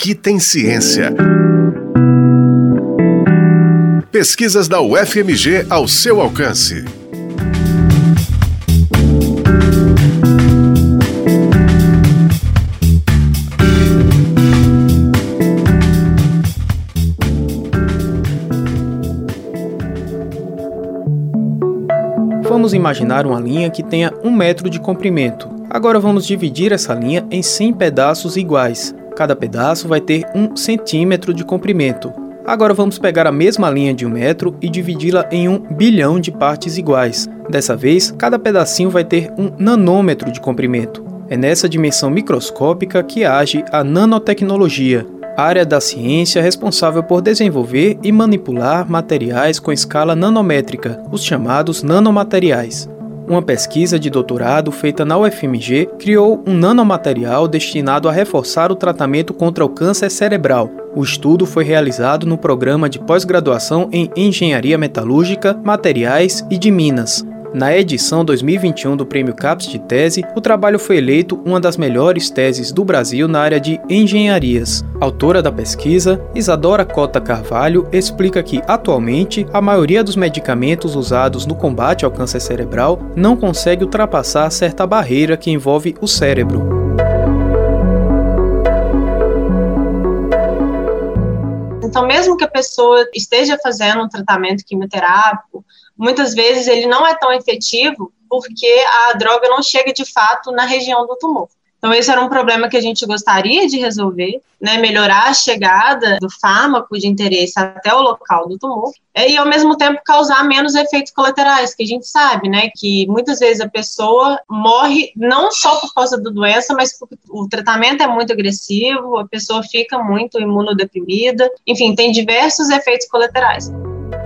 Aqui tem ciência. Pesquisas da UFMG ao seu alcance. Vamos imaginar uma linha que tenha um metro de comprimento. Agora vamos dividir essa linha em 100 pedaços iguais. Cada pedaço vai ter um centímetro de comprimento. Agora vamos pegar a mesma linha de um metro e dividi-la em um bilhão de partes iguais. Dessa vez, cada pedacinho vai ter um nanômetro de comprimento. É nessa dimensão microscópica que age a nanotecnologia, área da ciência responsável por desenvolver e manipular materiais com escala nanométrica, os chamados nanomateriais. Uma pesquisa de doutorado feita na UFMG criou um nanomaterial destinado a reforçar o tratamento contra o câncer cerebral. O estudo foi realizado no programa de pós-graduação em Engenharia Metalúrgica, Materiais e de Minas, na edição 2021 do Prêmio CAPES de Tese, o trabalho foi eleito uma das melhores teses do Brasil na área de engenharias. Autora da pesquisa, Isadora Cota Carvalho explica que, atualmente, a maioria dos medicamentos usados no combate ao câncer cerebral não consegue ultrapassar certa barreira que envolve o cérebro. Então, mesmo que a pessoa esteja fazendo um tratamento quimioterápico, muitas vezes ele não é tão efetivo porque a droga não chega de fato na região do tumor. Então, esse era um problema que a gente gostaria de resolver, né, melhorar a chegada do fármaco de interesse até o local do tumor, e ao mesmo tempo causar menos efeitos colaterais, que a gente sabe, né, que muitas vezes a pessoa morre não só por causa da doença, mas porque o tratamento é muito agressivo, a pessoa fica muito imunodeprimida, enfim, tem diversos efeitos colaterais.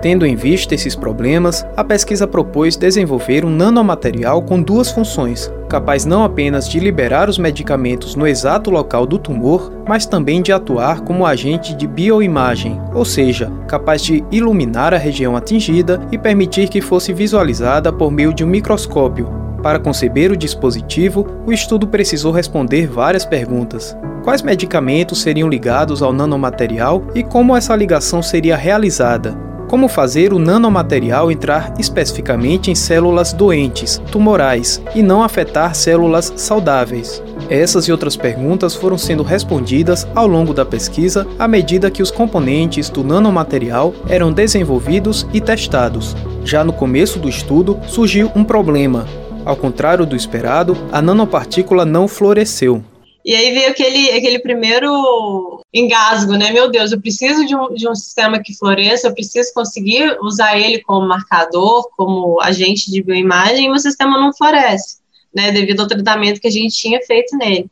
Tendo em vista esses problemas, a pesquisa propôs desenvolver um nanomaterial com duas funções, capaz não apenas de liberar os medicamentos no exato local do tumor, mas também de atuar como agente de bioimagem, ou seja, capaz de iluminar a região atingida e permitir que fosse visualizada por meio de um microscópio. Para conceber o dispositivo, o estudo precisou responder várias perguntas. Quais medicamentos seriam ligados ao nanomaterial e como essa ligação seria realizada? Como fazer o nanomaterial entrar especificamente em células doentes, tumorais, e não afetar células saudáveis? Essas e outras perguntas foram sendo respondidas ao longo da pesquisa à medida que os componentes do nanomaterial eram desenvolvidos e testados. Já no começo do estudo, surgiu um problema. Ao contrário do esperado, a nanopartícula não floresceu. E aí veio aquele, aquele primeiro engasgo, né? Meu Deus, eu preciso de um, de um sistema que floresça, eu preciso conseguir usar ele como marcador, como agente de bioimagem, e o sistema não floresce, né? Devido ao tratamento que a gente tinha feito nele.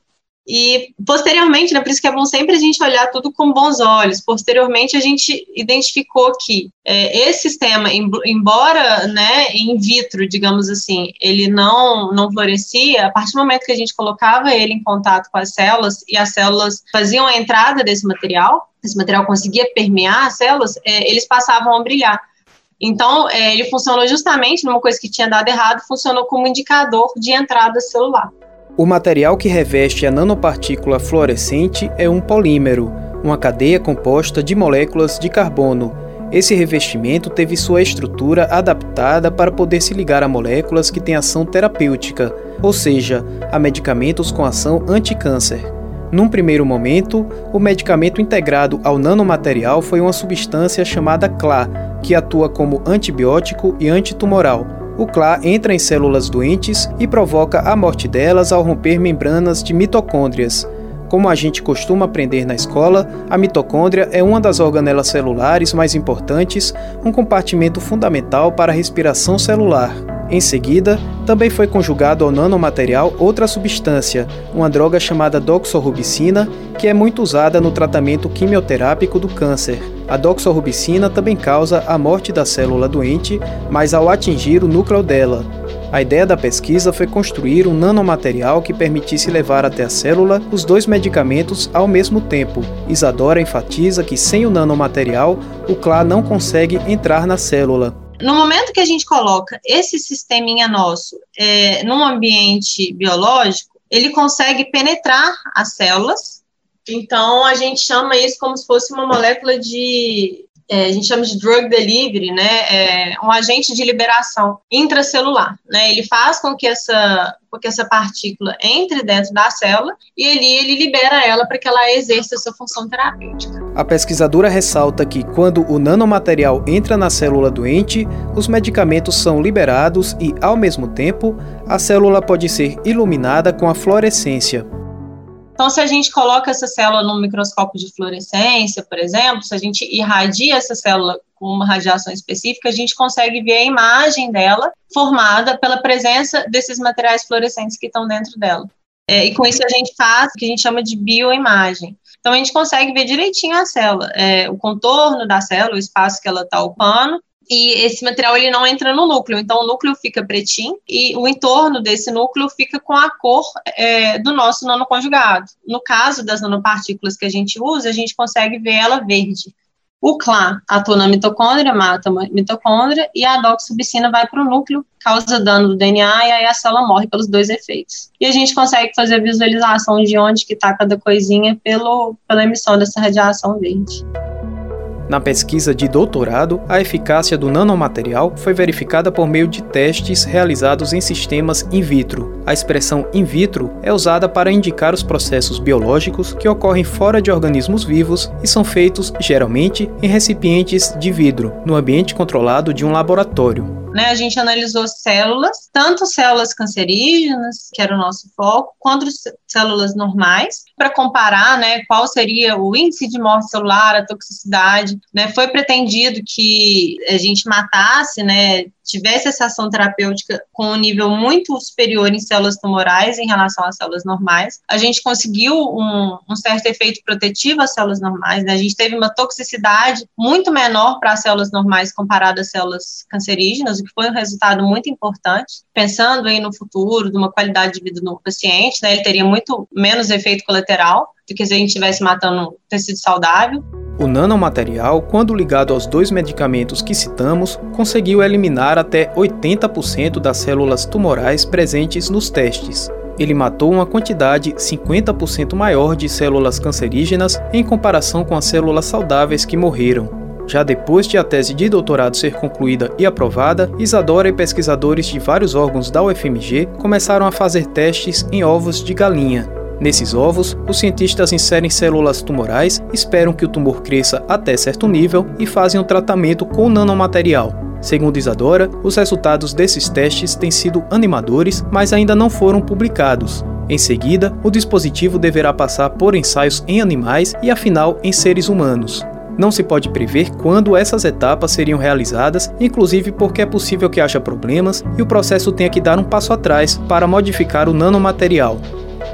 E posteriormente, né, por isso que é bom sempre a gente olhar tudo com bons olhos. Posteriormente, a gente identificou que é, esse sistema, embora né, in vitro, digamos assim, ele não, não florescia, a partir do momento que a gente colocava ele em contato com as células e as células faziam a entrada desse material, esse material conseguia permear as células, é, eles passavam a brilhar. Então, é, ele funcionou justamente numa coisa que tinha dado errado, funcionou como indicador de entrada celular. O material que reveste a nanopartícula fluorescente é um polímero, uma cadeia composta de moléculas de carbono. Esse revestimento teve sua estrutura adaptada para poder se ligar a moléculas que têm ação terapêutica, ou seja, a medicamentos com ação anticâncer. Num primeiro momento, o medicamento integrado ao nanomaterial foi uma substância chamada CLA, que atua como antibiótico e antitumoral o CLA entra em células doentes e provoca a morte delas ao romper membranas de mitocôndrias. Como a gente costuma aprender na escola, a mitocôndria é uma das organelas celulares mais importantes, um compartimento fundamental para a respiração celular. Em seguida, também foi conjugado ao nanomaterial outra substância, uma droga chamada doxorubicina, que é muito usada no tratamento quimioterápico do câncer. A doxorubicina também causa a morte da célula doente, mas ao atingir o núcleo dela. A ideia da pesquisa foi construir um nanomaterial que permitisse levar até a célula os dois medicamentos ao mesmo tempo. Isadora enfatiza que sem o nanomaterial, o CLA não consegue entrar na célula. No momento que a gente coloca esse sisteminha nosso é, num ambiente biológico, ele consegue penetrar as células. Então, a gente chama isso como se fosse uma molécula de é, a gente chama de drug delivery, né, é um agente de liberação intracelular, né, ele faz com que essa, com que essa partícula entre dentro da célula e ele, ele libera ela para que ela exerça essa função terapêutica. A pesquisadora ressalta que quando o nanomaterial entra na célula doente, os medicamentos são liberados e, ao mesmo tempo, a célula pode ser iluminada com a fluorescência, então, se a gente coloca essa célula num microscópio de fluorescência, por exemplo, se a gente irradia essa célula com uma radiação específica, a gente consegue ver a imagem dela formada pela presença desses materiais fluorescentes que estão dentro dela. É, e com isso a gente faz o que a gente chama de bioimagem. Então, a gente consegue ver direitinho a célula, é, o contorno da célula, o espaço que ela está ocupando, e esse material ele não entra no núcleo, então o núcleo fica pretinho e o entorno desse núcleo fica com a cor é, do nosso nanoconjugado. No caso das nanopartículas que a gente usa, a gente consegue ver ela verde. O CLA atua na mitocôndria, mata a mitocôndria, e a doxubicina vai para o núcleo, causa dano do DNA, e aí a célula morre pelos dois efeitos. E a gente consegue fazer a visualização de onde que está cada coisinha pelo, pela emissão dessa radiação verde. Na pesquisa de doutorado, a eficácia do nanomaterial foi verificada por meio de testes realizados em sistemas in vitro. A expressão in vitro é usada para indicar os processos biológicos que ocorrem fora de organismos vivos e são feitos, geralmente, em recipientes de vidro, no ambiente controlado de um laboratório. Né, a gente analisou células, tanto células cancerígenas, que era o nosso foco, quanto células normais, para comparar né, qual seria o índice de morte celular, a toxicidade. Né, foi pretendido que a gente matasse né, tivesse essa ação terapêutica com um nível muito superior em células tumorais em relação às células normais. A gente conseguiu um, um certo efeito protetivo às células normais, né? a gente teve uma toxicidade muito menor para as células normais comparada às células cancerígenas, o que foi um resultado muito importante. Pensando aí no futuro, de uma qualidade de vida do paciente, né? ele teria muito menos efeito colateral do que se a gente estivesse matando tecido saudável. O nanomaterial, quando ligado aos dois medicamentos que citamos, conseguiu eliminar até 80% das células tumorais presentes nos testes. Ele matou uma quantidade 50% maior de células cancerígenas em comparação com as células saudáveis que morreram. Já depois de a tese de doutorado ser concluída e aprovada, Isadora e pesquisadores de vários órgãos da UFMG começaram a fazer testes em ovos de galinha, Nesses ovos, os cientistas inserem células tumorais, esperam que o tumor cresça até certo nível e fazem um tratamento com nanomaterial. Segundo Isadora, os resultados desses testes têm sido animadores, mas ainda não foram publicados. Em seguida, o dispositivo deverá passar por ensaios em animais e, afinal, em seres humanos. Não se pode prever quando essas etapas seriam realizadas, inclusive porque é possível que haja problemas e o processo tenha que dar um passo atrás para modificar o nanomaterial.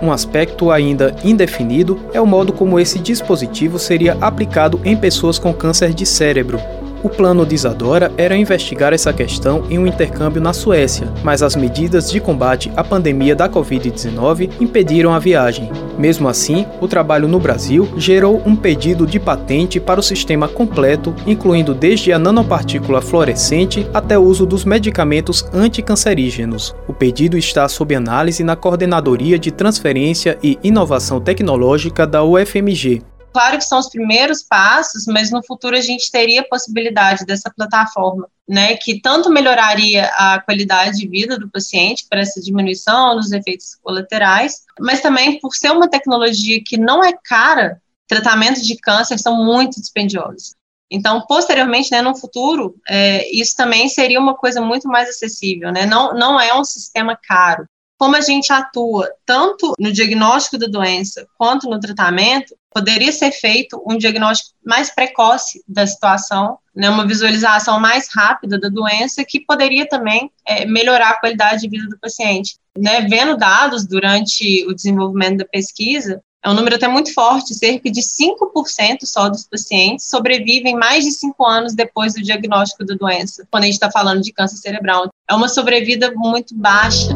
Um aspecto ainda indefinido é o modo como esse dispositivo seria aplicado em pessoas com câncer de cérebro, o plano de Isadora era investigar essa questão em um intercâmbio na Suécia, mas as medidas de combate à pandemia da Covid-19 impediram a viagem. Mesmo assim, o trabalho no Brasil gerou um pedido de patente para o sistema completo, incluindo desde a nanopartícula fluorescente até o uso dos medicamentos anticancerígenos. O pedido está sob análise na Coordenadoria de Transferência e Inovação Tecnológica da UFMG. Claro que são os primeiros passos, mas no futuro a gente teria a possibilidade dessa plataforma, né, que tanto melhoraria a qualidade de vida do paciente para essa diminuição dos efeitos colaterais, mas também por ser uma tecnologia que não é cara, tratamentos de câncer são muito dispendiosos. Então, posteriormente, né, no futuro, é, isso também seria uma coisa muito mais acessível, né? Não, não é um sistema caro. Como a gente atua tanto no diagnóstico da doença quanto no tratamento, poderia ser feito um diagnóstico mais precoce da situação, né, uma visualização mais rápida da doença, que poderia também é, melhorar a qualidade de vida do paciente. Né, vendo dados durante o desenvolvimento da pesquisa, é um número até muito forte, cerca de 5% só dos pacientes sobrevivem mais de 5 anos depois do diagnóstico da doença, quando a gente está falando de câncer cerebral. É uma sobrevida muito baixa.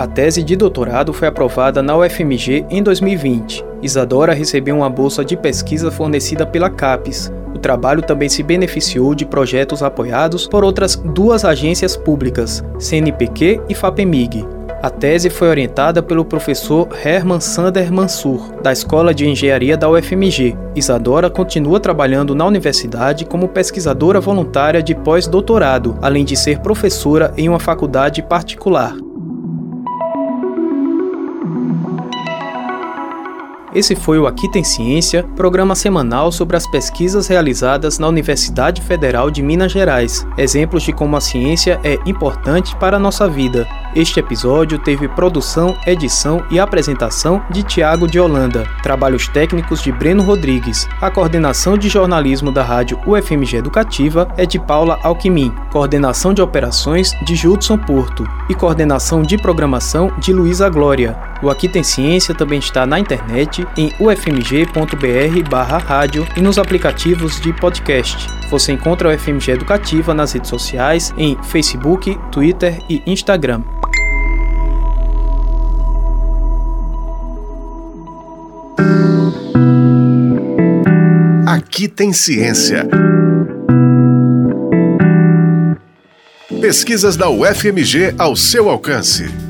A tese de doutorado foi aprovada na UFMG em 2020. Isadora recebeu uma bolsa de pesquisa fornecida pela CAPES, O trabalho também se beneficiou de projetos apoiados por outras duas agências públicas, CNPq e FAPEMIG, a tese foi orientada pelo professor Herman Sander Mansur, da Escola de Engenharia da UFMG. Isadora continua trabalhando na universidade como pesquisadora voluntária de pós-doutorado, além de ser professora em uma faculdade particular. Esse foi o Aqui Tem Ciência, programa semanal sobre as pesquisas realizadas na Universidade Federal de Minas Gerais, exemplos de como a ciência é importante para a nossa vida. Este episódio teve produção, edição e apresentação de Tiago de Holanda, trabalhos técnicos de Breno Rodrigues. A coordenação de jornalismo da rádio UFMG Educativa é de Paula Alquimim, coordenação de operações de Judson Porto e coordenação de programação de Luísa Glória. O Aqui Tem Ciência também está na internet em ufmg.br/rádio e nos aplicativos de podcast. Você encontra o UFMG Educativa nas redes sociais em Facebook, Twitter e Instagram. Aqui tem ciência. Pesquisas da UFMG ao seu alcance